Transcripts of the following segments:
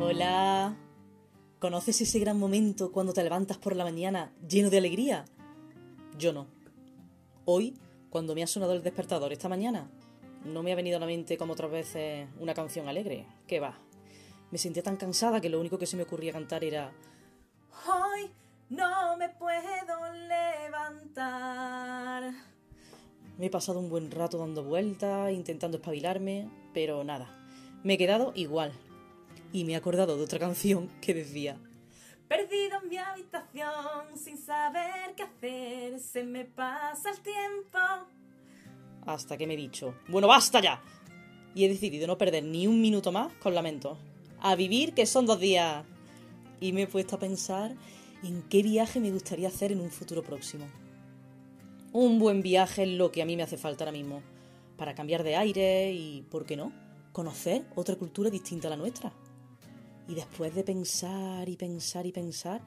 Hola. ¿Conoces ese gran momento cuando te levantas por la mañana lleno de alegría? Yo no. Hoy, cuando me ha sonado el despertador esta mañana, no me ha venido a la mente como otras veces una canción alegre. ¿Qué va? Me sentía tan cansada que lo único que se me ocurría cantar era... Hoy no me puedo levantar. Me he pasado un buen rato dando vueltas, intentando espabilarme, pero nada. Me he quedado igual. Y me he acordado de otra canción que decía Perdido en mi habitación sin saber qué hacer, se me pasa el tiempo. Hasta que me he dicho, bueno, basta ya. Y he decidido no perder ni un minuto más con lamentos. A vivir, que son dos días. Y me he puesto a pensar en qué viaje me gustaría hacer en un futuro próximo. Un buen viaje es lo que a mí me hace falta ahora mismo. Para cambiar de aire y, ¿por qué no?, conocer otra cultura distinta a la nuestra. Y después de pensar y pensar y pensar,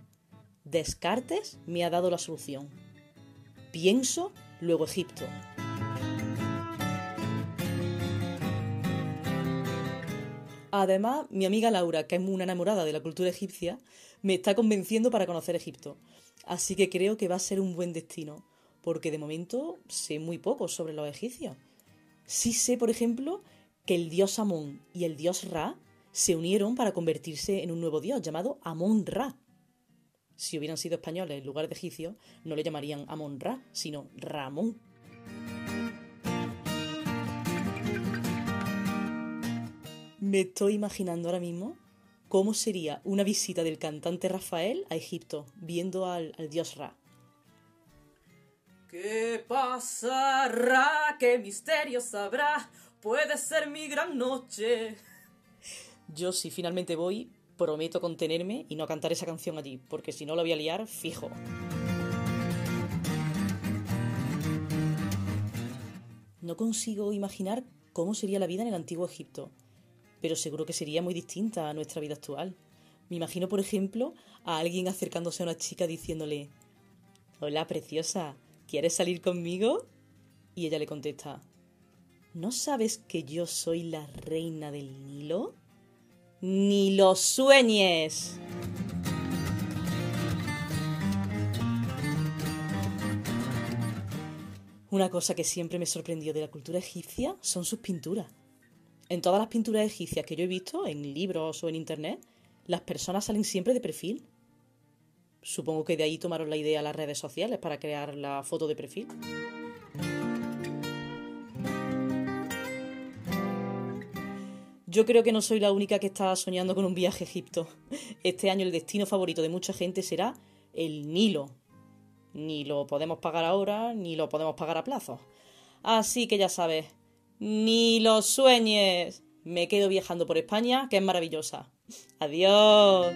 Descartes me ha dado la solución. Pienso, luego Egipto. Además, mi amiga Laura, que es muy enamorada de la cultura egipcia, me está convenciendo para conocer Egipto. Así que creo que va a ser un buen destino, porque de momento sé muy poco sobre los egipcios. Sí sé, por ejemplo, que el dios Amón y el dios Ra se unieron para convertirse en un nuevo dios llamado Amon-Ra. Si hubieran sido españoles en lugar de egipcios, no le llamarían Amon-Ra, sino Ramón. Me estoy imaginando ahora mismo cómo sería una visita del cantante Rafael a Egipto, viendo al, al dios Ra. ¿Qué pasará? ¿Qué misterio sabrá? Puede ser mi gran noche. Yo si finalmente voy, prometo contenerme y no cantar esa canción allí, porque si no la voy a liar, fijo. No consigo imaginar cómo sería la vida en el antiguo Egipto, pero seguro que sería muy distinta a nuestra vida actual. Me imagino, por ejemplo, a alguien acercándose a una chica diciéndole, Hola, preciosa, ¿quieres salir conmigo? Y ella le contesta, ¿no sabes que yo soy la reina del Nilo? Ni lo sueñes. Una cosa que siempre me sorprendió de la cultura egipcia son sus pinturas. En todas las pinturas egipcias que yo he visto, en libros o en internet, las personas salen siempre de perfil. Supongo que de ahí tomaron la idea las redes sociales para crear la foto de perfil. Yo creo que no soy la única que está soñando con un viaje a Egipto. Este año el destino favorito de mucha gente será el Nilo. Ni lo podemos pagar ahora, ni lo podemos pagar a plazo. Así que ya sabes, ni lo sueñes. Me quedo viajando por España, que es maravillosa. Adiós.